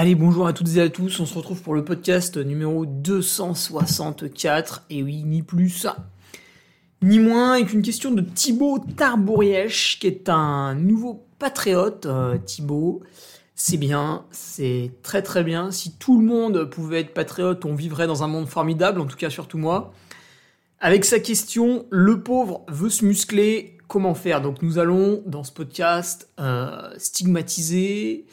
Allez, bonjour à toutes et à tous, on se retrouve pour le podcast numéro 264, et oui, ni plus, ni moins, avec une question de Thibaut Tarbourièche, qui est un nouveau patriote, euh, Thibaut. C'est bien, c'est très très bien. Si tout le monde pouvait être patriote, on vivrait dans un monde formidable, en tout cas surtout moi. Avec sa question, le pauvre veut se muscler, comment faire? Donc nous allons, dans ce podcast, euh, stigmatiser,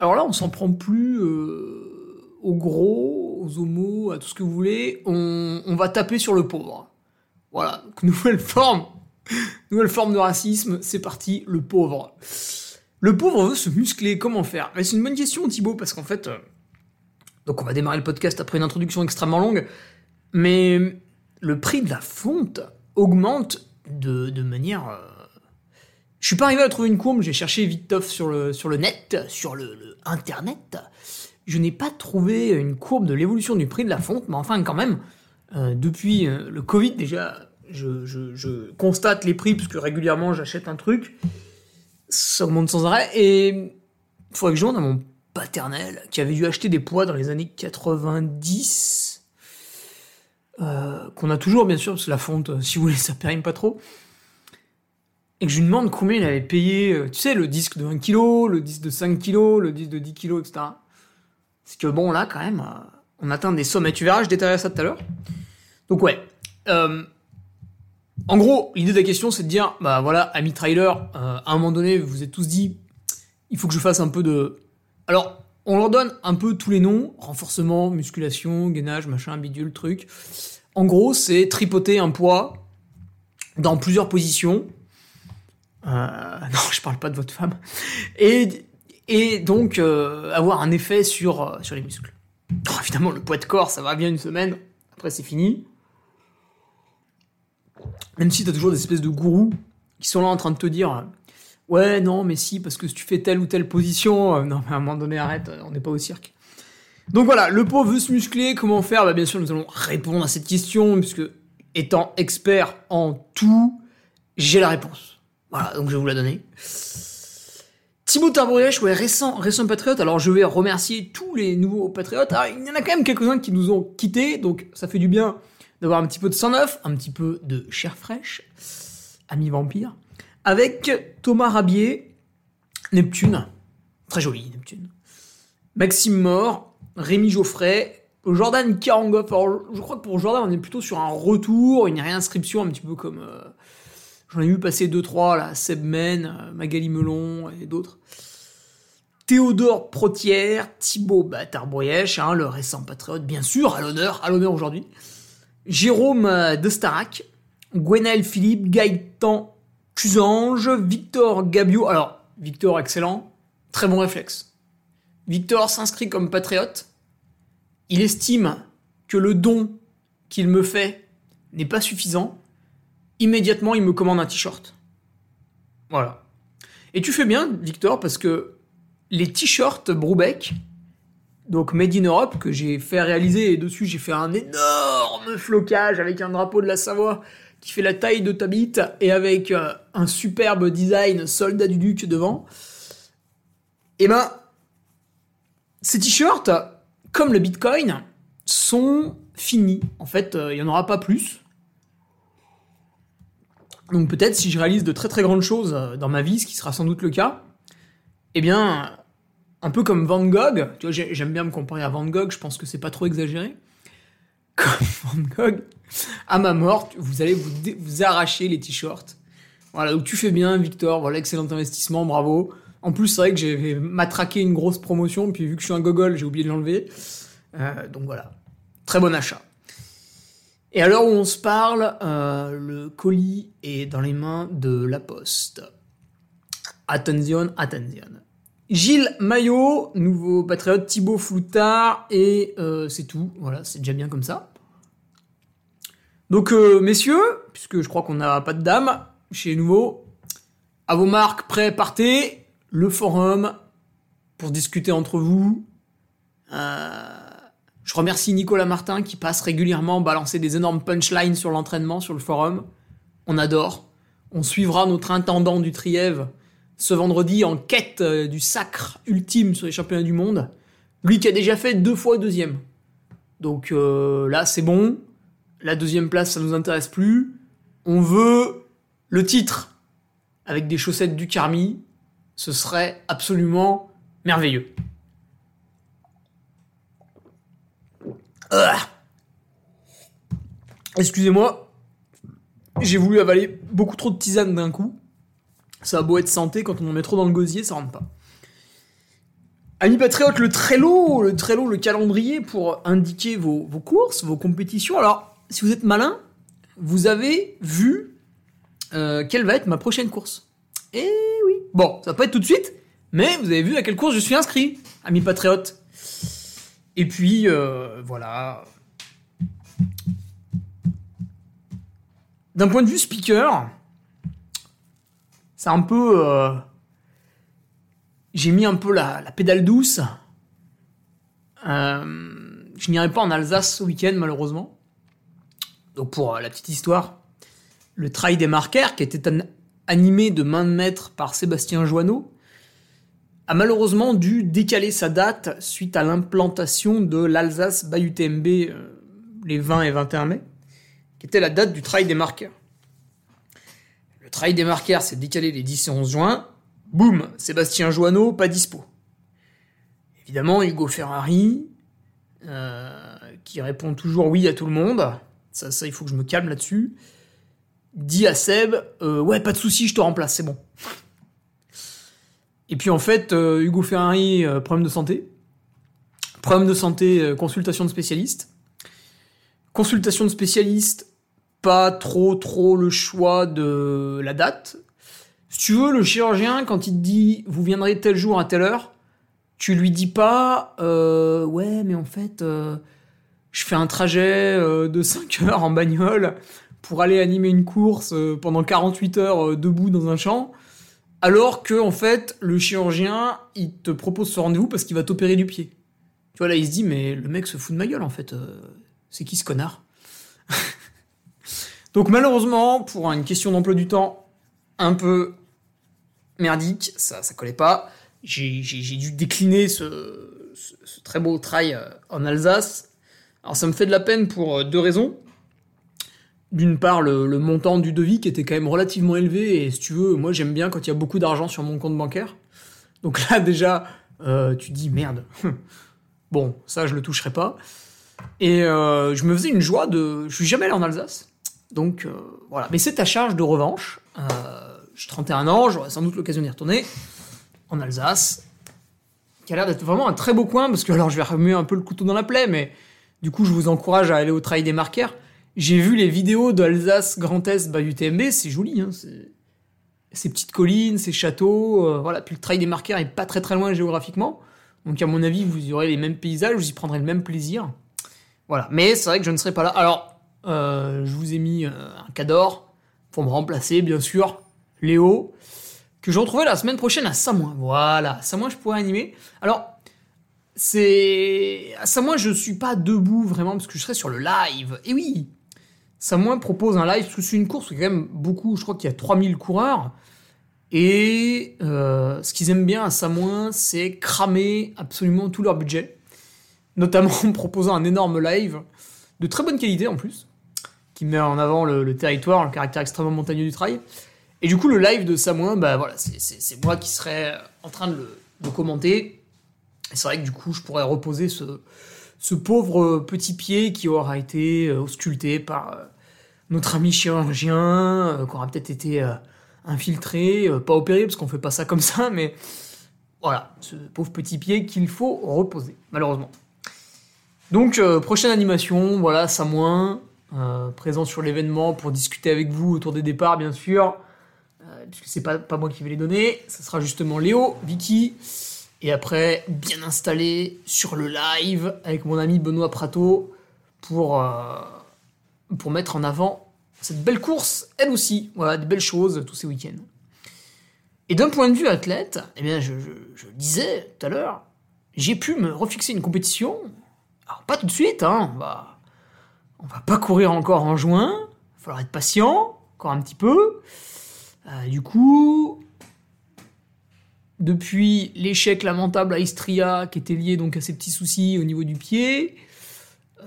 alors là, on s'en prend plus euh, aux gros, aux homos, à tout ce que vous voulez. On, va taper sur le pauvre. Voilà, donc nouvelle forme, nouvelle forme de racisme. C'est parti, le pauvre. Le pauvre veut se muscler. Comment faire? C'est une bonne question, Thibaut, parce qu'en fait, euh, donc on va démarrer le podcast après une introduction extrêmement longue, mais le prix de la fonte augmente de, de manière euh, je suis pas arrivé à trouver une courbe, j'ai cherché viteuf sur le, sur le net, sur le, internet. Je n'ai pas trouvé une courbe de l'évolution du prix de la fonte, mais enfin quand même, euh, depuis euh, le Covid déjà, je, je, constate les prix, puisque régulièrement j'achète un truc, ça augmente sans arrêt, et il faudrait que je demande à mon paternel, qui avait dû acheter des poids dans les années 90, euh, qu'on a toujours bien sûr, parce que la fonte, si vous voulez, ça périme pas trop, et que je lui demande combien il avait payé, euh, tu sais, le disque de 1 kg, le disque de 5 kg, le disque de 10 kg, etc. C'est que bon, là, quand même, euh, on atteint des sommes, et tu verras, je détaillerai ça tout à l'heure. Donc ouais. Euh, en gros, l'idée de la question, c'est de dire, bah voilà, ami trailer, à un moment donné, vous vous êtes tous dit, il faut que je fasse un peu de... Alors, on leur donne un peu tous les noms, renforcement, musculation, gainage, machin, bidule, truc. En gros, c'est tripoter un poids dans plusieurs positions, non, je parle pas de votre femme. Et, donc euh, avoir un effet sur, euh, les muscles. Oh, évidemment, le poids de corps, ça va bien une semaine. Après, c'est fini. Même si t'as toujours des espèces de gourous qui sont là en train de te dire euh, Ouais, non, mais si, parce que tu fais telle ou telle position, euh, non, mais à un moment donné, arrête, euh, on n'est pas au cirque. Donc voilà, le pauvre veut se muscler, comment faire? Bah bien sûr, nous allons répondre à cette question, puisque étant expert en tout, j'ai la réponse. Voilà, donc je vais vous la donner. Thibaut Tarbourièche, ouais, récent, récent patriote. Alors je vais remercier tous les nouveaux patriotes. Alors, il y en a quand même quelques-uns qui nous ont quittés, donc ça fait du bien d'avoir un petit peu de sang neuf, un petit peu de chair fraîche, ami vampire, avec Thomas Rabier, Neptune, très joli Neptune, Maxime Mort, Rémi Geoffrey, Jordan Karangoff. Alors je crois que pour Jordan on est plutôt sur un retour, une réinscription un petit peu comme... euh, J'en ai vu passer deux trois là, Seb Men, euh, Magali Melon et d'autres. Théodore Protière, Thibaut Batarboyèche, hein, le récent patriote, bien sûr, à l'honneur, à l'honneur aujourd'hui. Jérôme euh, de Starac, Gwenaël Philippe, Gaëtan Cusange, Victor Gabio. Alors, Victor, excellent, très bon réflexe. Victor s'inscrit comme patriote. Il estime que le don qu'il me fait n'est pas suffisant immédiatement il me commande un t-shirt. Voilà. Et tu fais bien, Victor, parce que les t-shirts Broubeck, donc Made in Europe, que j'ai fait réaliser, et dessus j'ai fait un énorme flocage avec un drapeau de la Savoie qui fait la taille de ta bite, et avec euh, un superbe design soldat du duc devant. Et ben, ces t-shirts, comme le Bitcoin, sont finis. En fait, euh, il n'y en aura pas plus. Donc peut-être si je réalise de très très grandes choses euh, dans ma vie, ce qui sera sans doute le cas, eh bien, un peu comme Van Gogh, tu vois, j'ai- j'aime bien me comparer à Van Gogh, je pense que c'est pas trop exagéré. Comme Van Gogh, à ma mort, vous allez vous, arracher les t-shirts. Voilà, donc tu fais bien, Victor, voilà, excellent investissement, bravo. En plus, c'est vrai que j'ai matraqué une grosse promotion, puis vu que je suis un gogol, j'ai oublié de l'enlever. Euh, donc voilà, très bon achat. Et à l'heure où on se parle, euh, le colis est dans les mains de la poste. Attention, attention. Gilles Maillot, nouveau patriote, Thibaut Floutard, et euh, c'est tout. Voilà, c'est déjà bien comme ça. Donc, euh, messieurs, puisque je crois qu'on n'a pas de dames chez Nouveau, à vos marques, prêts, partez. Le forum pour discuter entre vous. Euh, je remercie Nicolas Martin qui passe régulièrement balancer des énormes punchlines sur l'entraînement sur le forum. On adore. On suivra notre intendant du Trièvre ce vendredi en quête euh, du sacre ultime sur les championnats du monde. Lui qui a déjà fait deux fois deuxième. Donc euh, là, c'est bon. La deuxième place, ça nous intéresse plus. On veut le titre avec des chaussettes du Carmi. Ce serait absolument merveilleux. Excusez-moi, j'ai voulu avaler beaucoup trop de tisane d'un coup. Ça a beau être santé, quand on en met trop dans le gosier, ça rentre pas. Amis patriotes, le Trello, le Trello, le calendrier pour indiquer vos, courses, vos compétitions. Alors, si vous êtes malin, vous avez vu euh, quelle va être ma prochaine course. Eh oui. Bon, ça va pas être tout de suite, mais vous avez vu à quelle course je suis inscrit, amis patriotes. Et puis, euh, voilà. D'un point de vue speaker, c'est un peu. euh, j'ai mis un peu la, pédale douce. Euh, je n'irai pas en Alsace ce week-end, malheureusement. Donc, pour la petite histoire, le trail des marqueurs, qui était an- animé de main de maître par Sébastien Joanneau, a malheureusement dû décaler sa date suite à l'implantation de l'Alsace by UTMB euh, les 20 et 21 mai, qui était la date du trail des marqueurs. Le trail des marqueurs s'est décalé les 10 et 11 juin. Boum, Sébastien Joanneau, pas dispo. Évidemment, Hugo Ferrari, euh, qui répond toujours oui à tout le monde. Ça, ça, il faut que je me calme là-dessus. Dit à Seb, euh, ouais, pas de souci, je te remplace, c'est bon. Et puis en fait, euh, Hugo Ferrari, euh, problème de santé. Problème de santé, euh, consultation de spécialiste. Consultation de spécialiste, pas trop trop le choix de la date. Si tu veux, le chirurgien, quand il te dit vous viendrez tel jour à telle heure, tu lui dis pas euh, ouais, mais en fait, je fais un trajet de 5 heures en bagnole pour aller animer une course pendant 48 heures debout dans un champ. Alors que, en fait, le chirurgien, il te propose ce rendez-vous parce qu'il va t'opérer du pied. Tu vois, là, il se dit, mais le mec se fout de ma gueule, en fait. euh, c'est qui ce connard? Donc, malheureusement, pour une question d'emploi du temps un peu merdique, ça, ça collait pas. J'ai dû décliner ce, ce- ce très beau trail euh, en Alsace. Alors, ça me fait de la peine pour euh, deux raisons. D'une part, le, montant du devis qui était quand même relativement élevé, et si tu veux, moi j'aime bien quand il y a beaucoup d'argent sur mon compte bancaire. Donc là, déjà, euh, tu dis merde. bon, ça, je le toucherai pas. Et euh, je me faisais une joie de. Je suis jamais allé en Alsace. Donc euh, voilà. Mais c'est ta charge de revanche. J'ai 31 ans, j'aurai sans doute l'occasion d'y retourner. En Alsace. Qui a l'air d'être vraiment un très beau coin, parce que alors je vais remuer un peu le couteau dans la plaie, mais du coup, je vous encourage à aller au Trail des Marqueurs. J'ai vu les vidéos d'Alsace Grand Est by UTMB, c'est joli, hein, ces petites collines, ces châteaux, euh, voilà. Puis le Trail des Marqueurs est pas très très loin géographiquement, donc à mon avis, vous aurez les mêmes paysages, vous y prendrez le même plaisir. Voilà, mais c'est vrai que je ne serai pas là. Alors, euh, je vous ai mis euh, un cador pour me remplacer, bien sûr, Léo, que je retrouverai la semaine prochaine à Samoin. Voilà, à Samoin, je pourrais animer. Alors, c'est. À Samoin, je suis pas debout vraiment parce que je serai sur le live. Et oui Samoin propose un live parce que c'est une course il y quand même beaucoup, je crois qu'il y a 3000 coureurs. Et euh, ce qu'ils aiment bien à Samoin, c'est cramer absolument tout leur budget. Notamment en proposant un énorme live de très bonne qualité en plus, qui met en avant le, territoire, le caractère extrêmement montagneux du trail. Et du coup, le live de Samoin, bah voilà, c'est- moi qui serais en train de le, de commenter. C'est vrai que du coup, je pourrais reposer ce, ce pauvre petit pied qui aura été euh, ausculté par euh, notre ami chirurgien, euh, qui aura peut-être été euh, infiltré, euh, pas opéré, parce qu'on fait pas ça comme ça, mais voilà, ce pauvre petit pied qu'il faut reposer, malheureusement. Donc, euh, prochaine animation, voilà, Samoin, euh, présent sur l'événement pour discuter avec vous autour des départs, bien sûr, euh, puisque c'est pas, pas moi qui vais les donner, ça sera justement Léo, Vicky, Et après, bien installé sur le live avec mon ami Benoît Prato pour, euh, pour mettre en avant cette belle course, elle aussi. Voilà, des belles choses tous ces week-ends. Et d'un point de vue athlète, eh bien, je le disais tout à l'heure, j'ai pu me refixer une compétition. Alors, pas tout de suite, hein, on va, on va pas courir encore en juin, il va falloir être patient, encore un petit peu. Euh, du coup, depuis l'échec lamentable à Istria, qui était lié donc à ces petits soucis au niveau du pied,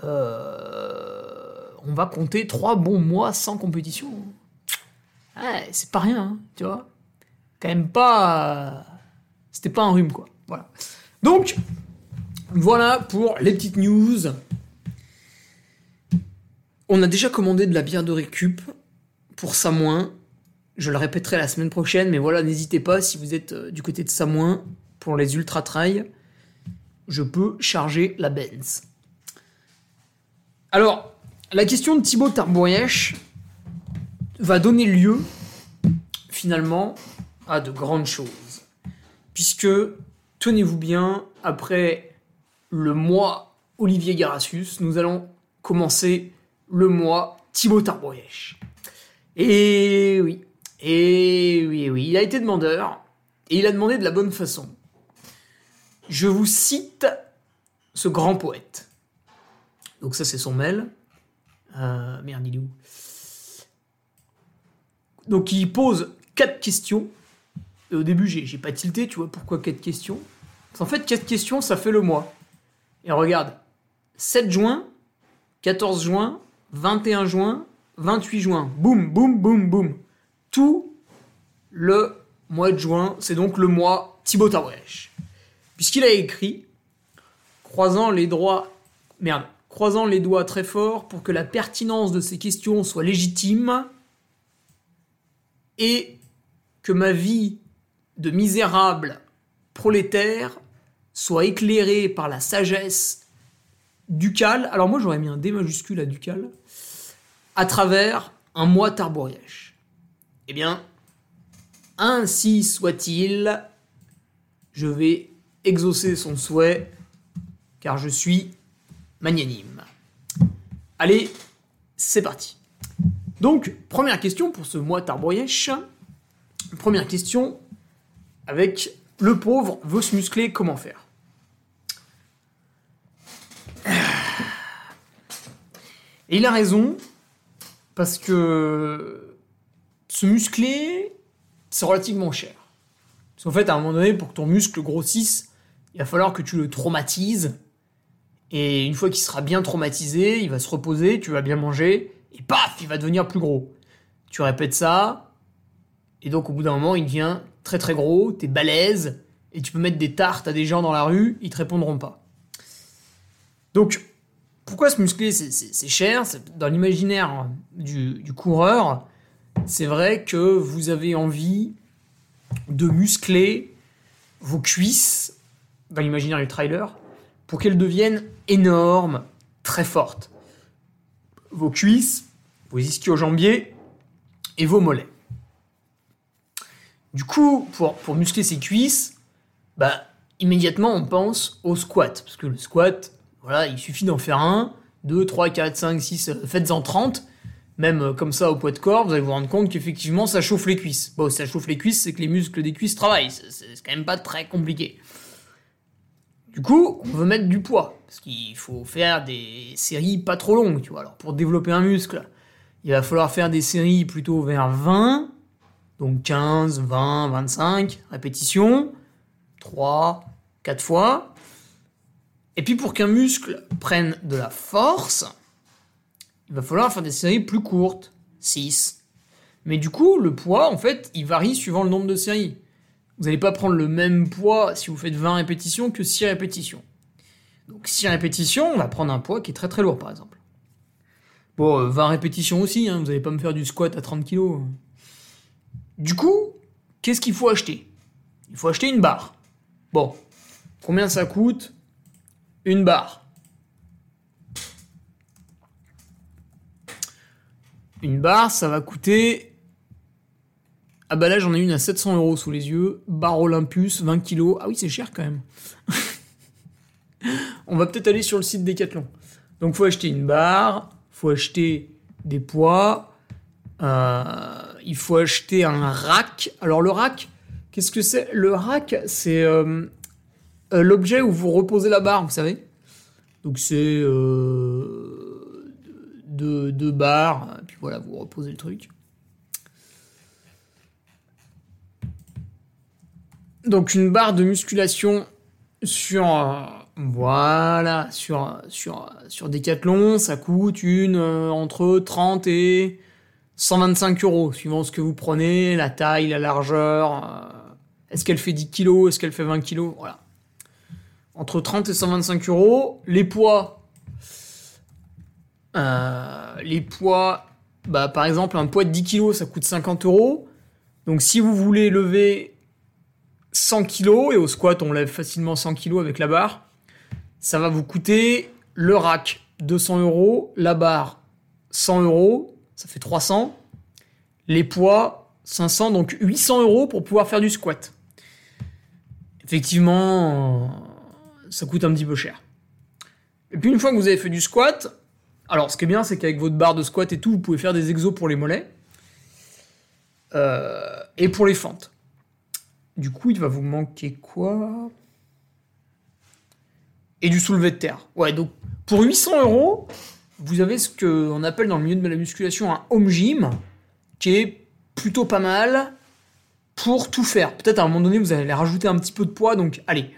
euh, on va compter trois bons mois sans compétition. C'est pas rien, hein, tu vois. Quand même pas. C'était pas un rhume, quoi. Voilà. Donc, voilà pour les petites news. On a déjà commandé de la bière de récup pour Samoin. Je le répéterai la semaine prochaine, mais voilà, n'hésitez pas si vous êtes euh, du côté de Samoin pour les ultra trail. Je peux charger la Benz. Alors, la question de Thibaut Tarboyèche va donner lieu finalement à de grandes choses. Puisque, tenez-vous bien, après le mois Olivier Garassus, nous allons commencer le mois Thibaut Tarboyèche. Et oui, et oui, oui, il a été demandeur, et il a demandé de la bonne façon. Je vous cite ce grand poète. Donc ça c'est son mail. Euh, merde, il est où? Donc il pose quatre questions. Et au début j'ai pas tilté, tu vois, pourquoi quatre questions? En fait, quatre questions, ça fait le mois. Et regarde, 7 juin, 14 juin, 21 juin, 28 juin. Boum, boum, boum, boum. Tout le mois de juin, c'est donc le mois Thibaut Tarwèche. Puisqu'il a écrit, croisant les merde, croisant les doigts très fort pour que la pertinence de ces questions soit légitime et que ma vie de misérable prolétaire soit éclairée par la sagesse ducale. Alors moi j'aurais mis un D majuscule à ducal à travers un mois tarborièche. Eh bien, ainsi soit-il, je vais exaucer son souhait, car je suis magnanime. Allez, c'est parti. Donc, première question pour ce mois tarborièche. Première question avec le pauvre veut se muscler, comment faire? Et il a raison, parce que se muscler, c'est relativement cher. Parce qu'en fait, à un moment donné, pour que ton muscle grossisse, il va falloir que tu le traumatises. Et une fois qu'il sera bien traumatisé, il va se reposer, tu vas bien manger, et paf, il va devenir plus gros. Tu répètes ça, et donc au bout d'un moment, il devient très très gros, t'es balèze, et tu peux mettre des tartes à des gens dans la rue, ils te répondront pas. Donc, pourquoi se muscler C'est- cher, dans l'imaginaire du coureur, c'est vrai que vous avez envie de muscler vos cuisses, dans l'imaginaire du trailer, pour qu'elles deviennent énormes, très fortes. Vos cuisses, vos ischio-jambiers et vos mollets. Du coup, pour, muscler ses cuisses, bah, immédiatement on pense au squat. Parce que le squat, voilà, il suffit d'en faire un, 2, 3, 4, 5, 6, euh, faites-en 30. Même euh, comme ça au poids de corps, vous allez vous rendre compte qu'effectivement ça chauffe les cuisses. Bon, ça chauffe les cuisses, c'est que les muscles des cuisses travaillent. C'est c'est quand même pas très compliqué. Du coup, on veut mettre du poids. Parce qu'il faut faire des séries pas trop longues, tu vois. Alors pour développer un muscle, il va falloir faire des séries plutôt vers 20, donc 15, 20, 25 répétitions, 3, 4 fois. Et puis pour qu'un muscle prenne de la force, il va falloir faire des séries plus courtes, 6. Mais du coup, le poids, en fait, il varie suivant le nombre de séries. Vous n'allez pas prendre le même poids si vous faites 20 répétitions que 6 répétitions. Donc 6 répétitions, on va prendre un poids qui est très très lourd par exemple. Bon, euh, 20 répétitions aussi, hein, vous n'allez pas me faire du squat à 30 kg. Du coup, qu'est-ce qu'il faut acheter? Il faut acheter une barre. Bon, combien ça coûte? Une barre. Une barre, ça va coûter Ah bah là j'en ai une à 700 euros sous les yeux, barre Olympus, 20 kilos. Ah oui c'est cher quand même. On va peut-être aller sur le site Decathlon. Donc faut acheter une barre, faut acheter des poids, euh, il faut acheter un rack. Alors le rack, qu'est-ce que c'est? Le rack, c'est euh, euh, l'objet où vous reposez la barre, vous savez? Donc c'est deux, barres, puis voilà, vous reposez le truc. Donc une barre de musculation sur voilà, sur, sur, sur Decathlon, ça coûte une euh, entre 30 et 125 euros, suivant ce que vous prenez, la taille, la largeur. Euh, est-ce qu'elle fait 10 kilos, est-ce qu'elle fait 20 kilos Voilà. Entre 30 et 125 euros. Les poids. Euh, les poids. Bah, par exemple, un poids de 10 kilos, ça coûte 50 euros. Donc si vous voulez lever 100 kilos, et au squat on lève facilement 100 kilos avec la barre, ça va vous coûter le rack 200 euros, la barre 100 euros, ça fait 300, les poids 500, donc 800 euros pour pouvoir faire du squat. Effectivement, ça coûte un petit peu cher. Et puis une fois que vous avez fait du squat, alors ce qui est bien, c'est qu'avec votre barre de squat et tout, vous pouvez faire des exos pour les mollets euh, et pour les fentes. Du coup, il va vous manquer quoi? Et du soulevé de terre. Ouais, donc pour 800 euros, vous avez ce qu'on appelle dans le milieu de la musculation un home gym, qui est plutôt pas mal pour tout faire. Peut-être à un moment donné, vous allez rajouter un petit peu de poids, donc allez,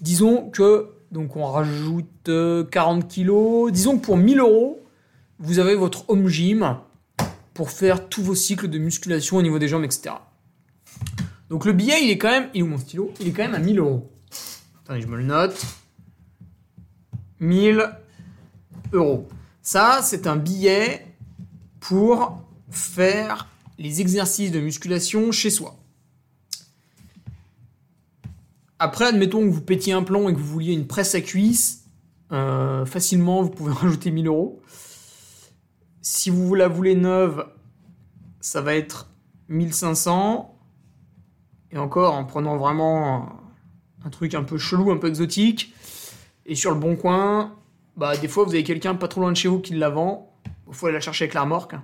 disons que donc on rajoute 40 euh, kilos. Disons que pour 1000 euros, vous avez votre home gym pour faire tous vos cycles de musculation au niveau des jambes, etc. Donc le billet, il est quand même, il est où mon stylo? Il est quand même à 1000 euros. Attendez, je me le note. 1000 euros. Ça, c'est un billet pour faire les exercices de musculation chez soi. Après, admettons que vous pétiez un plomb et que vous vouliez une presse à cuisse, euh, facilement, vous pouvez rajouter 1000 euros. Si vous la voulez neuve, ça va être 1500. Et encore, en prenant vraiment un truc un peu chelou, un peu exotique, et sur le bon coin, bah, des fois, vous avez quelqu'un pas trop loin de chez vous qui la vend. Il faut aller la chercher avec la remorque.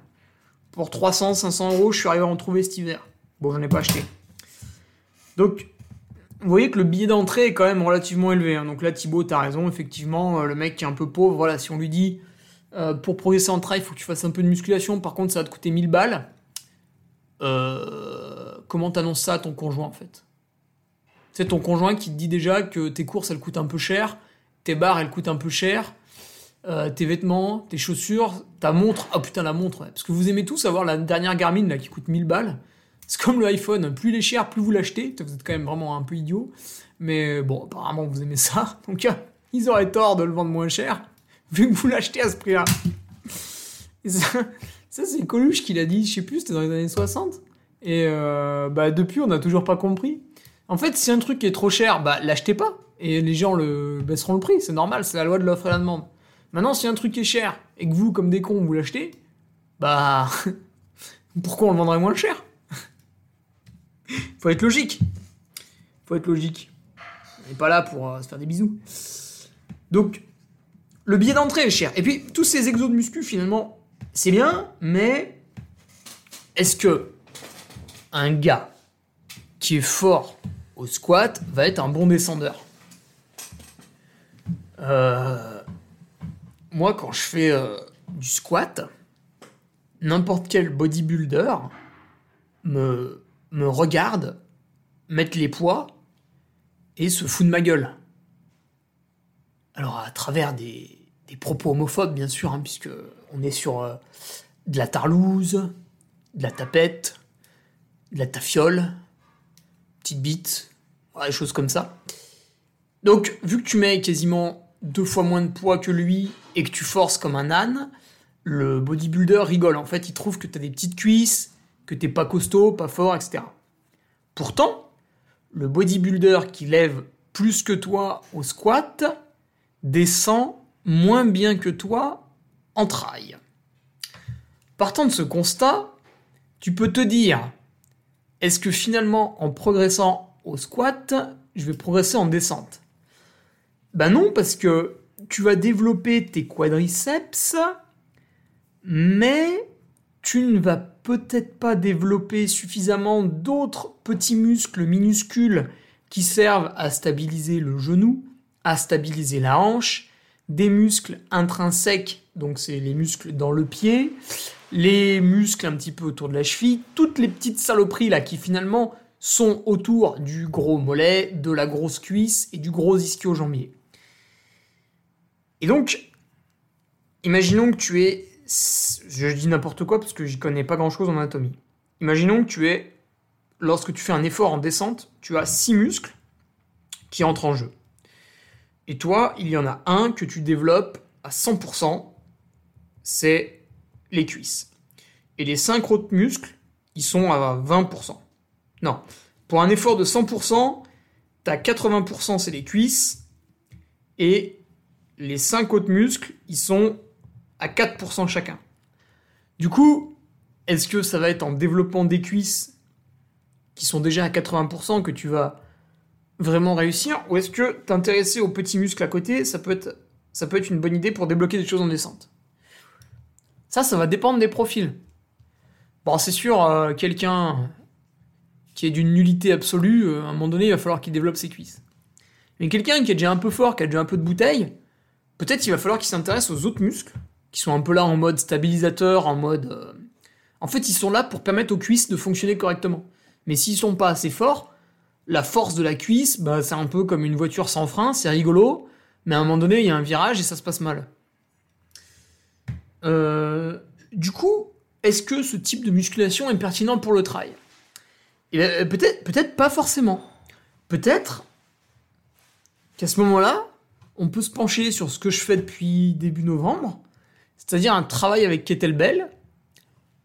Pour 300, 500 euros, je suis arrivé à en trouver cet hiver. Bon, j'en ai pas acheté. Donc, vous voyez que le billet d'entrée est quand même relativement élevé. Hein. Donc là, Thibaut, t'as raison. Effectivement, euh, le mec qui est un peu pauvre, voilà, si on lui dit euh, pour progresser en trail, il faut que tu fasses un peu de musculation. Par contre, ça va te coûter 1000 balles. Euh, comment t'annonces ça à ton conjoint en fait? C'est ton conjoint qui te dit déjà que tes courses elles coûtent un peu cher tes barres elles coûtent un peu cher, tes vêtements, tes chaussures, ta montre, oh putain la montre, parce que vous aimez tous avoir la dernière Garmin qui coûte 1000 balles. C'est comme le iPhone, plus il est cher, plus vous l'achetez. Vous êtes quand même vraiment un peu idiot. Mais bon, apparemment vous aimez ça. Donc ils auraient tort de le vendre moins cher, vu que vous l'achetez à ce prix-là. Ça, c'est Coluche qui l'a dit, je sais plus, c'était dans les années 60. Et euh, bah depuis, on n'a toujours pas compris. En fait, si un truc est trop cher, bah l'achetez pas et les gens le baisseront le prix, c'est normal, c'est la loi de l'offre et la demande. Maintenant, si un truc est cher et que vous, comme des cons, vous l'achetez, bah pourquoi on le vendrait moins cher? Faut être logique. Faut être logique. On n'est pas là pour euh, se faire des bisous. Donc, le billet d'entrée est cher. Et puis, tous ces exos de muscu, finalement, c'est bien, mais est-ce que un gars qui est fort au squat va être un bon descendeur? Euh, moi, quand je fais euh, du squat, n'importe quel bodybuilder me, me regarde mettre les poids et se fout de ma gueule. Alors, à travers des, propos homophobes, bien sûr, hein, puisque on est sur euh, de la tarlouse, de la tapette, de la tafiole, petite bite, des choses comme ça. Donc, vu que tu mets quasiment deux fois moins de poids que lui et que tu forces comme un âne, le bodybuilder rigole. En fait, il trouve que tu as des petites cuisses, que t'es pas costaud, pas fort, etc. Pourtant, le bodybuilder qui lève plus que toi au squat descend moins bien que toi en trail. Partant de ce constat, tu peux te dire est-ce que finalement, en progressant au squat, je vais progresser en descente? Ben non, parce que tu vas développer tes quadriceps, mais tu ne vas peut-être pas développer suffisamment d'autres petits muscles minuscules qui servent à stabiliser le genou, à stabiliser la hanche, des muscles intrinsèques, donc c'est les muscles dans le pied, les muscles un petit peu autour de la cheville, toutes les petites saloperies là qui finalement sont autour du gros mollet, de la grosse cuisse et du gros ischio-jambier. Et donc, imaginons que tu es, je dis n'importe quoi parce que j'y connais pas grand chose en anatomie. Imaginons que tu es, lorsque tu fais un effort en descente, tu as six muscles qui entrent en jeu. Et toi, il y en a un que tu développes à 100%, c'est les cuisses. Et les 5 autres muscles, ils sont à 20%. Non. Pour un effort de 100%, t'as 80% c'est les cuisses, et les 5 autres muscles, ils sont à 4% chacun. Du coup, est-ce que ça va être en développant des cuisses qui sont déjà à 80% que tu vas vraiment réussir Ou est-ce que t'intéresser aux petits muscles à côté, ça peut, être, ça peut être une bonne idée pour débloquer des choses en descente? Ça, ça va dépendre des profils. Bon, c'est sûr, euh, quelqu'un qui est d'une nullité absolue, euh, à un moment donné, il va falloir qu'il développe ses cuisses. Mais quelqu'un qui est déjà un peu fort, qui a déjà un peu de bouteille, peut-être il va falloir qu'il s'intéresse aux autres muscles, qui sont un peu là en mode stabilisateur, en mode... Euh, en fait, ils sont là pour permettre aux cuisses de fonctionner correctement. Mais s'ils sont pas assez forts, la force de la cuisse, bah, c'est un peu comme une voiture sans frein, c'est rigolo, mais à un moment donné, il y a un virage et ça se passe mal. Euh, du coup, est-ce que ce type de musculation est pertinent pour le trail? Eh ben, Peut-être peut pas forcément. Peut-être qu'à ce moment-là, on peut se pencher sur ce que je fais depuis début novembre, c'est-à-dire un travail avec kettlebell,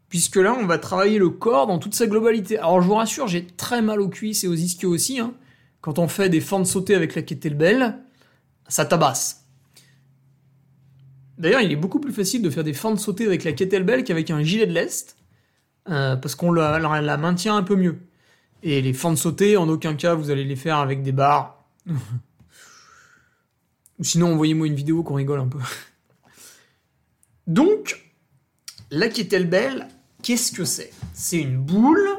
puisque là, on va travailler le corps dans toute sa globalité. Alors, je vous rassure, j'ai très mal aux cuisses et aux ischios aussi. Hein. Quand on fait des fentes sautées avec la kettlebell, ça tabasse. D'ailleurs, il est beaucoup plus facile de faire des fentes sautées avec la kettlebell qu'avec un gilet de lest, euh, parce qu'on la, la, maintient un peu mieux. Et les fentes sautées, en aucun cas, vous allez les faire avec des barres. Sinon, envoyez-moi une vidéo qu'on rigole un peu. Donc, la kettlebell, Qu'est-ce que c'est? C'est une boule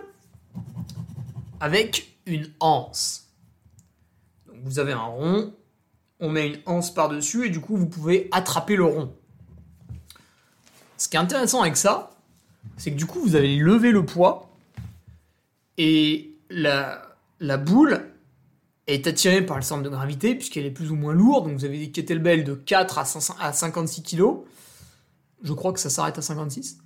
avec une anse. Vous avez un rond, on met une anse par-dessus et du coup vous pouvez attraper le rond. Ce qui est intéressant avec ça, c'est que du coup vous allez lever le poids et la, boule est attirée par le centre de gravité puisqu'elle est plus ou moins lourde. Donc vous avez des kettlebells de 4 à, à 56 kg. Je crois que ça s'arrête à 56.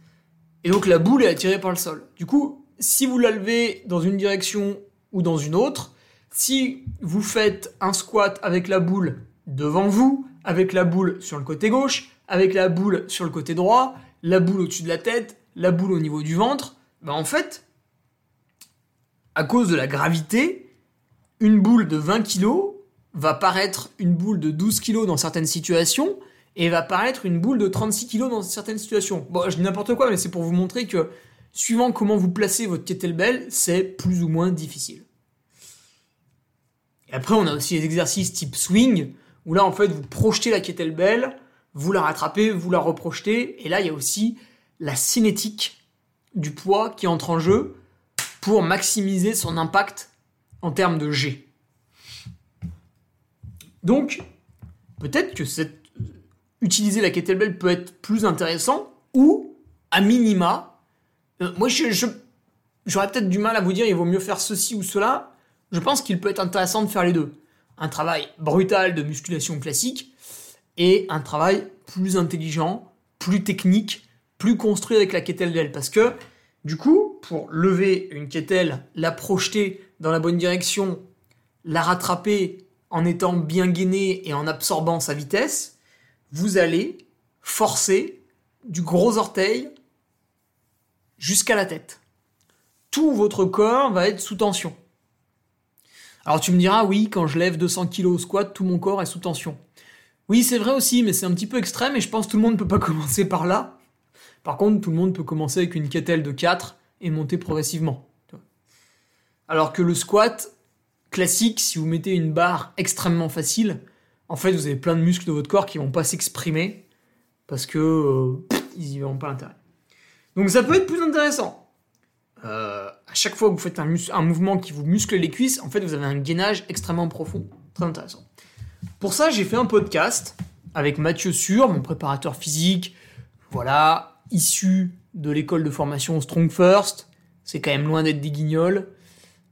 Et donc la boule est attirée par le sol. Du coup, si vous la levez dans une direction ou dans une autre, si vous faites un squat avec la boule devant vous, avec la boule sur le côté gauche, avec la boule sur le côté droit, la boule au-dessus de la tête, la boule au niveau du ventre, ben en fait, à cause de la gravité, une boule de 20 kg va paraître une boule de 12 kg dans certaines situations, et va paraître une boule de 36 kg dans certaines situations. Bon, je dis n'importe quoi, mais c'est pour vous montrer que suivant comment vous placez votre kettlebell, c'est plus ou moins difficile. Et après, on a aussi les exercices type swing, où là, en fait, vous projetez la kettlebell, vous la rattrapez, vous la reprojetez, et là, il y a aussi la cinétique du poids qui entre en jeu pour maximiser son impact en termes de G. Donc, peut-être que cette utiliser la kettlebell peut être plus intéressant ou, à minima, euh, moi je, j'aurais peut-être du mal à vous dire il vaut mieux faire ceci ou cela. Je pense qu'il peut être intéressant de faire les deux. Un travail brutal de musculation classique et un travail plus intelligent, plus technique, plus construit avec la kettlebell. Parce que, du coup, pour lever une kettle, la projeter dans la bonne direction, la rattraper en étant bien gainé et en absorbant sa vitesse, vous allez forcer du gros orteil jusqu'à la tête. Tout votre corps va être sous tension. Alors tu me diras, oui, quand je lève 200 kg au squat, tout mon corps est sous tension. Oui, c'est vrai aussi, mais c'est un petit peu extrême et je pense que tout le monde ne peut pas commencer par là. Par contre, tout le monde peut commencer avec une kettle de 4 et monter progressivement. Alors que le squat classique, si vous mettez une barre extrêmement facile, en fait, vous avez plein de muscles de votre corps qui vont pas s'exprimer parce que euh, ils y pas l'intérêt. Donc ça peut être plus intéressant. Euh, à chaque fois que vous faites un, mouvement qui vous muscle les cuisses, en fait, vous avez un gainage extrêmement profond. Très intéressant. Pour ça, j'ai fait un podcast avec Mathieu Sûr, mon préparateur physique, voilà, issu de l'école de formation Strong First. C'est quand même loin d'être des guignols.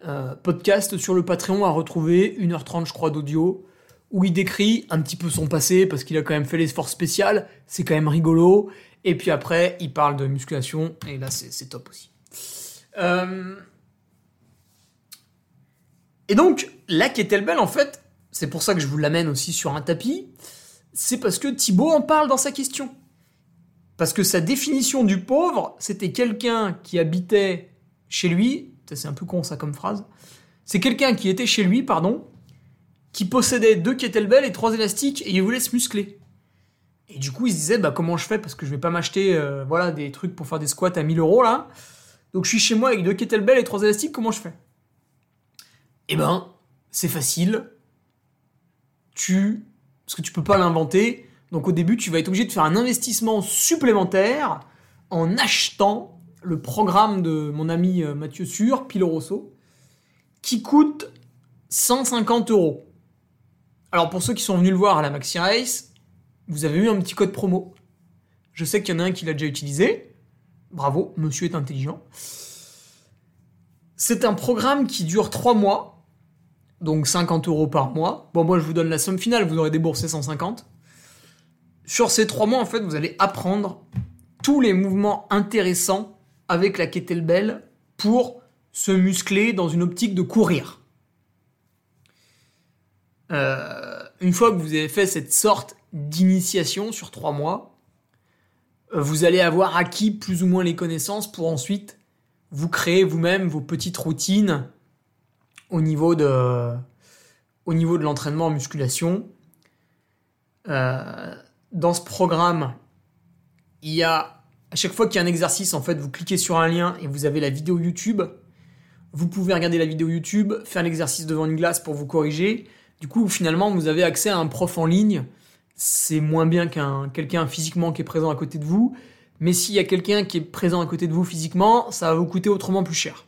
Euh, podcast sur le Patreon à retrouver, 1h30 je crois d'audio, où il décrit un petit peu son passé, parce qu'il a quand même fait l'effort spécial, c'est quand même rigolo. Et puis après, il parle de musculation, et là c'est top aussi. Euh, Et donc, la kettlebell, en fait, c'est pour ça que je vous l'amène aussi sur un tapis, c'est parce que Thibaut en parle dans sa question. Parce que sa définition du pauvre, c'était quelqu'un qui habitait chez lui, c'est un peu con ça comme phrase, c'est quelqu'un qui était chez lui, pardon, qui possédait deux kettlebells et trois élastiques et il voulait se muscler. Et du coup, il se disait, bah comment je fais parce que je vais pas m'acheter euh, voilà, des trucs pour faire des squats à 1000 euros là. Donc je suis chez moi avec deux kettlebells et trois élastiques, comment je fais? Eh ben, c'est facile. Tu... Parce que tu peux pas l'inventer. Donc au début, tu vas être obligé de faire un investissement supplémentaire en achetant le programme de mon ami euh, Mathieu Sûr, Pilo Rosso, qui coûte 150 euros. Alors pour ceux qui sont venus le voir à la Maxi Race, vous avez eu un petit code promo. Je sais qu'il y en a un qui l'a déjà utilisé. Bravo, monsieur est intelligent. C'est un programme qui dure 3 mois, donc 50 euros par mois. Bon, moi je vous donne la somme finale, vous aurez déboursé 150. Sur ces 3 mois, en fait, vous allez apprendre tous les mouvements intéressants avec la kettlebell pour se muscler dans une optique de courir. Euh, une fois que vous avez fait cette sorte d'initiation sur 3 mois, euh, vous allez avoir acquis plus ou moins les connaissances pour ensuite vous créer vous-même vos petites routines au niveau de, au niveau de l'entraînement en musculation. Euh, dans ce programme, il y a à chaque fois qu'il y a un exercice, en fait, vous cliquez sur un lien et vous avez la vidéo YouTube. Vous pouvez regarder la vidéo YouTube, faire l'exercice devant une glace pour vous corriger. Du coup, finalement, vous avez accès à un prof en ligne. C'est moins bien qu'un quelqu'un physiquement qui est présent à côté de vous. Mais s'il y a quelqu'un qui est présent à côté de vous physiquement, ça va vous coûter autrement plus cher.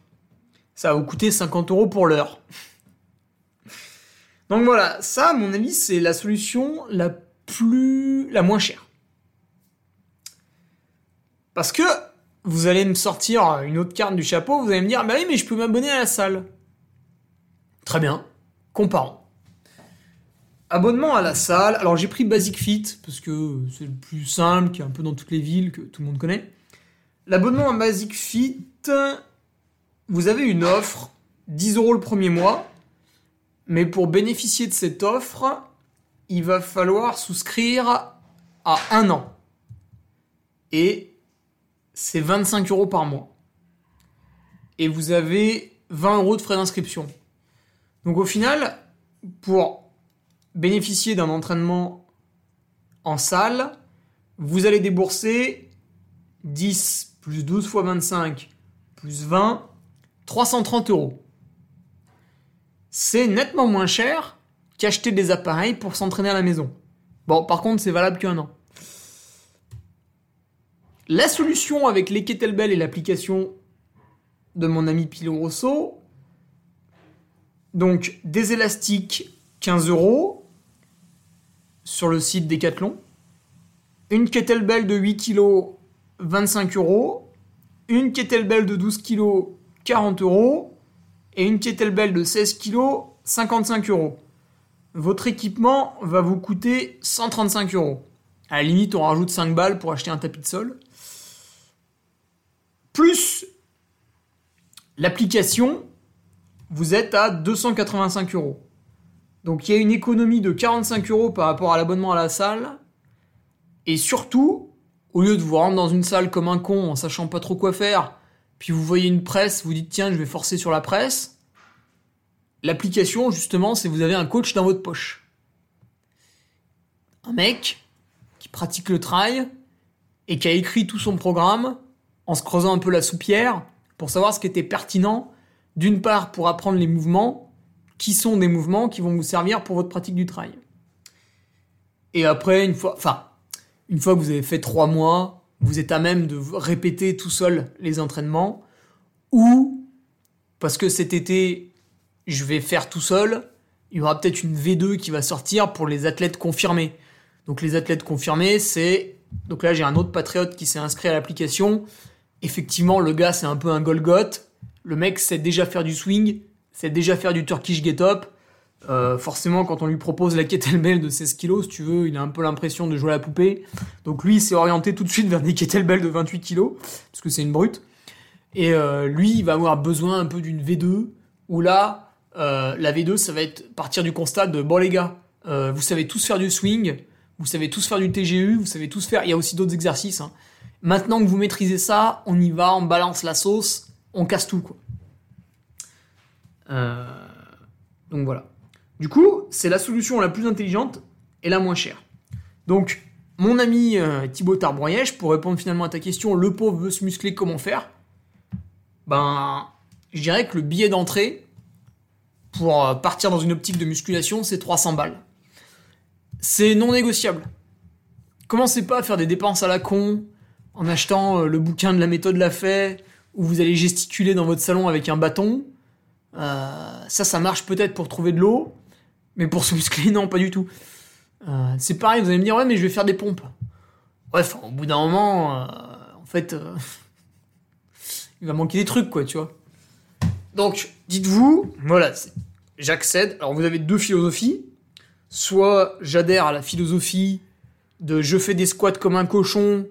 Ça va vous coûter 50 euros pour l'heure. Donc voilà, ça, à mon avis, c'est la solution la plus, la moins chère. Parce que vous allez me sortir une autre carte du chapeau, vous allez me dire, bah oui, mais je peux m'abonner à la salle. Très bien, comparons. Abonnement à la salle, alors j'ai pris Basic Fit, parce que c'est le plus simple, qui est un peu dans toutes les villes, que tout le monde connaît. L'abonnement à Basic Fit, vous avez une offre, 10 euros le premier mois, mais pour bénéficier de cette offre, il va falloir souscrire à un an. Et c'est 25 euros par mois. Et vous avez 20 euros de frais d'inscription. Donc au final, pour bénéficier d'un entraînement en salle, vous allez débourser 10 plus 12 fois 25 plus 20, 330 euros. C'est nettement moins cher qu'acheter des appareils pour s'entraîner à la maison. Bon, par contre, c'est valable qu'un an. La solution avec les kettlebells et l'application de mon ami Pilo Rosso, donc des élastiques 15 euros sur le site Decathlon, une kettlebell de 8 kg 25 euros, une kettlebell de 12 kg 40 euros et une kettlebell de 16 kg 55 euros. Votre équipement va vous coûter 135 euros. À la limite, on rajoute 5 balles pour acheter un tapis de sol. Plus l'application, vous êtes à 285 euros. Donc il y a une économie de 45 euros par rapport à l'abonnement à la salle. Et surtout, au lieu de vous rendre dans une salle comme un con en sachant pas trop quoi faire, puis vous voyez une presse, vous dites tiens je vais forcer sur la presse, l'application justement c'est vous avez un coach dans votre poche. Un mec qui pratique le trail et qui a écrit tout son programme en se creusant un peu la soupière pour savoir ce qui était pertinent D'une part, pour apprendre les mouvements, qui sont des mouvements qui vont vous servir pour votre pratique du trail. Et après, une fois, enfin, une fois que vous avez fait trois mois, vous êtes à même de répéter tout seul les entraînements, ou parce que cet été, je vais faire tout seul, il y aura peut-être une V2 qui va sortir pour les athlètes confirmés. Donc les athlètes confirmés, c'est... Donc là, j'ai un autre patriote qui s'est inscrit à l'application. Effectivement, le gars, c'est un peu un Golgoth. Le mec sait déjà faire du swing, sait déjà faire du Turkish get-up. Euh, forcément, quand on lui propose la kettlebell de 16 kg, si tu veux, il a un peu l'impression de jouer à la poupée. Donc lui, il s'est orienté tout de suite vers des kettlebells de 28 kg, parce que c'est une brute. Et euh, lui, il va avoir besoin un peu d'une V2, où là, euh, la V2, ça va être partir du constat de, bon les gars, vous savez tous faire du swing, vous savez tous faire du TGU, vous savez tous faire, il y a aussi d'autres exercices. Hein. Maintenant que vous maîtrisez ça, on y va, on balance la sauce, on casse tout, quoi. Donc voilà. Du coup, c'est la solution la plus intelligente et la moins chère. Donc, mon ami euh, Thibaut Tarbroyèche, pour répondre finalement à ta question, le pauvre veut se muscler, comment faire? Ben, je dirais que le billet d'entrée pour euh, partir dans une optique de musculation, c'est 300 balles. C'est non négociable. Commencez pas à faire des dépenses à la con en achetant euh, le bouquin de la méthode Lafay où vous allez gesticuler dans votre salon avec un bâton. Ça, ça marche peut-être pour trouver de l'eau, mais pour se muscler, non, pas du tout. Euh, c'est pareil, vous allez me dire, ouais, mais je vais faire des pompes. Bref, au bout d'un moment, euh, en fait, euh, il va manquer des trucs, quoi, tu vois. Donc, dites-vous, voilà, j'accède. Alors, vous avez deux philosophies. Soit j'adhère à la philosophie de je fais des squats comme un cochon,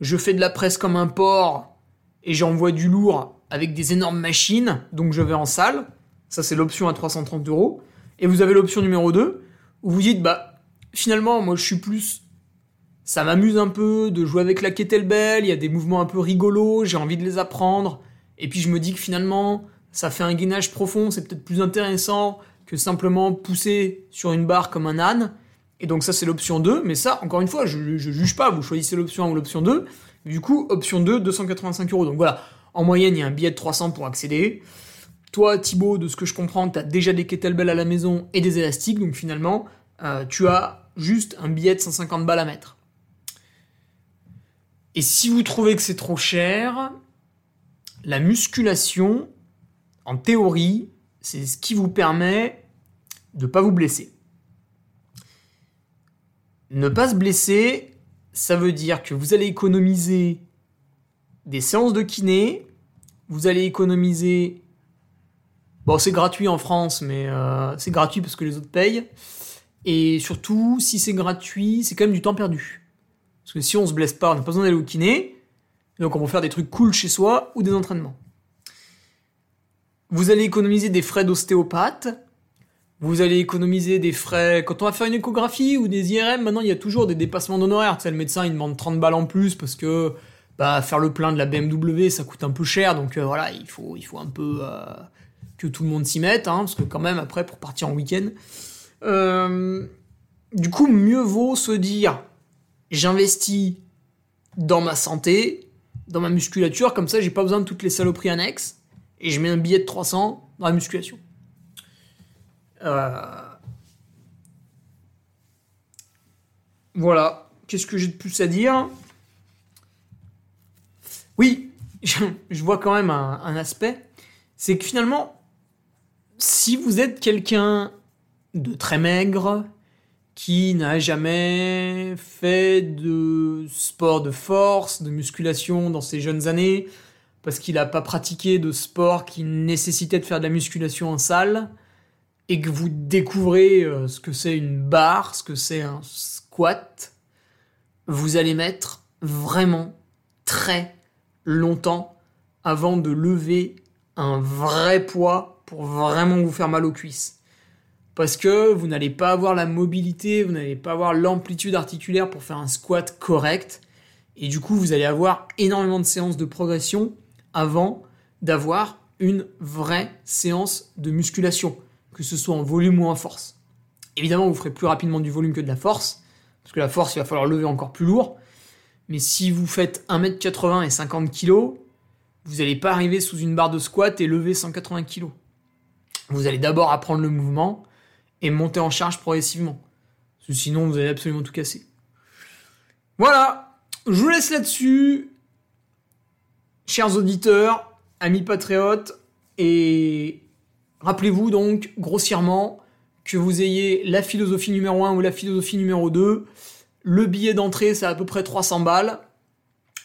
je fais de la presse comme un porc, et j'envoie du lourd avec des énormes machines, donc je vais en salle. Ça, c'est l'option à 330 euros. Et vous avez l'option numéro 2, où vous dites, bah, finalement, moi, je suis plus... Ça m'amuse un peu de jouer avec la kettlebell, il y a des mouvements un peu rigolos, j'ai envie de les apprendre. Et puis je me dis que finalement, ça fait un gainage profond, c'est peut-être plus intéressant que simplement pousser sur une barre comme un âne. Et donc ça, c'est l'option 2. Mais ça, encore une fois, je, ne juge pas, vous choisissez l'option 1 ou l'option 2. Du coup, option 2, 285 euros. Donc voilà, en moyenne, il y a un billet de 300 pour accéder. Toi, Thibaut, de ce que je comprends, tu as déjà des kettlebells à la maison et des élastiques, donc finalement, euh, tu as juste un billet de 150 balles à mettre. Et si vous trouvez que c'est trop cher, la musculation, en théorie, c'est ce qui vous permet de ne pas vous blesser. Ne pas se blesser, ça veut dire que vous allez économiser des séances de kiné, vous allez économiser Bon, c'est gratuit en France, mais euh, c'est gratuit parce que les autres payent. Et surtout, si c'est gratuit, c'est quand même du temps perdu. Parce que si on se blesse pas, on n'a pas besoin d'aller au kiné. Donc on va faire des trucs cool chez soi ou des entraînements. Vous allez économiser des frais d'ostéopathe. Vous allez économiser des frais... Quand on va faire une échographie ou des IRM, maintenant il y a toujours des dépassements d'honoraires. Tu sais, le médecin il demande 30 balles en plus parce que bah, faire le plein de la BMW ça coûte un peu cher. Donc euh, voilà, il faut, il faut un peu... Euh, que tout le monde s'y mette, hein, parce que quand même après pour partir en week-end. Euh, du coup, mieux vaut se dire j'investis dans ma santé, dans ma musculature, comme ça j'ai pas besoin de toutes les saloperies annexes, et je mets un billet de 300 dans la musculation. Voilà, qu'est-ce que j'ai de plus à dire? Oui, je, vois quand même un aspect, c'est que finalement, si vous êtes quelqu'un de très maigre, qui n'a jamais fait de sport de force, de musculation dans ses jeunes années, parce qu'il n'a pas pratiqué de sport qui nécessitait de faire de la musculation en salle, et que vous découvrez euh, ce que c'est une barre, ce que c'est un squat, vous allez mettre vraiment très longtemps avant de lever un vrai poids pour vraiment vous faire mal aux cuisses. Parce que vous n'allez pas avoir la mobilité, vous n'allez pas avoir l'amplitude articulaire pour faire un squat correct. Et du coup, vous allez avoir énormément de séances de progression avant d'avoir une vraie séance de musculation, que ce soit en volume ou en force. Évidemment, vous ferez plus rapidement du volume que de la force, parce que la force, il va falloir lever encore plus lourd. Mais si vous faites 1m80 et 50 kg, vous n'allez pas arriver sous une barre de squat et lever 180 kg. Vous allez d'abord apprendre le mouvement et monter en charge progressivement. Sinon, vous allez absolument tout casser. Voilà, je vous laisse là-dessus. Chers auditeurs, amis patriotes, et rappelez-vous donc grossièrement que vous ayez la philosophie numéro 1 ou la philosophie numéro 2. Le billet d'entrée, c'est à peu près 300 balles.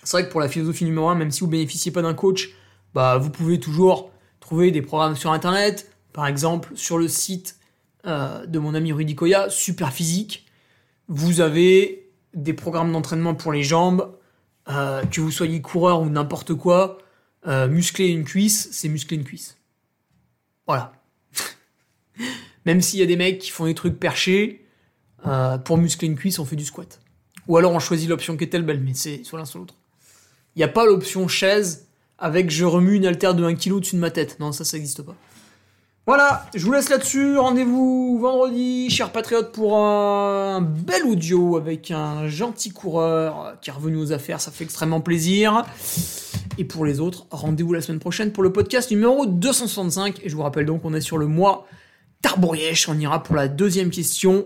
C'est vrai que pour la philosophie numéro 1, même si vous bénéficiez pas d'un coach, bah, vous pouvez toujours trouver des programmes sur Internet. Par exemple, sur le site euh, de mon ami Rudy Koya, Super Physique, vous avez des programmes d'entraînement pour les jambes, euh, que vous soyez coureur ou n'importe quoi, euh, muscler une cuisse, c'est muscler une cuisse. Voilà. Même s'il y a des mecs qui font des trucs perchés, pour muscler une cuisse, on fait du squat. Ou alors on choisit l'option kettlebell, mais c'est soit l'un soit l'autre. Il n'y a pas l'option chaise avec je remue une haltère de 1 kg au-dessus de ma tête. Non, ça, ça n'existe pas. Voilà, je vous laisse là-dessus. Rendez-vous vendredi, chers patriotes, pour un bel audio avec un gentil coureur qui est revenu aux affaires. Ça fait extrêmement plaisir. Et pour les autres, rendez-vous la semaine prochaine pour le podcast numéro 265. Et je vous rappelle donc qu'on est sur le mois Tarbourièche. On ira pour la deuxième question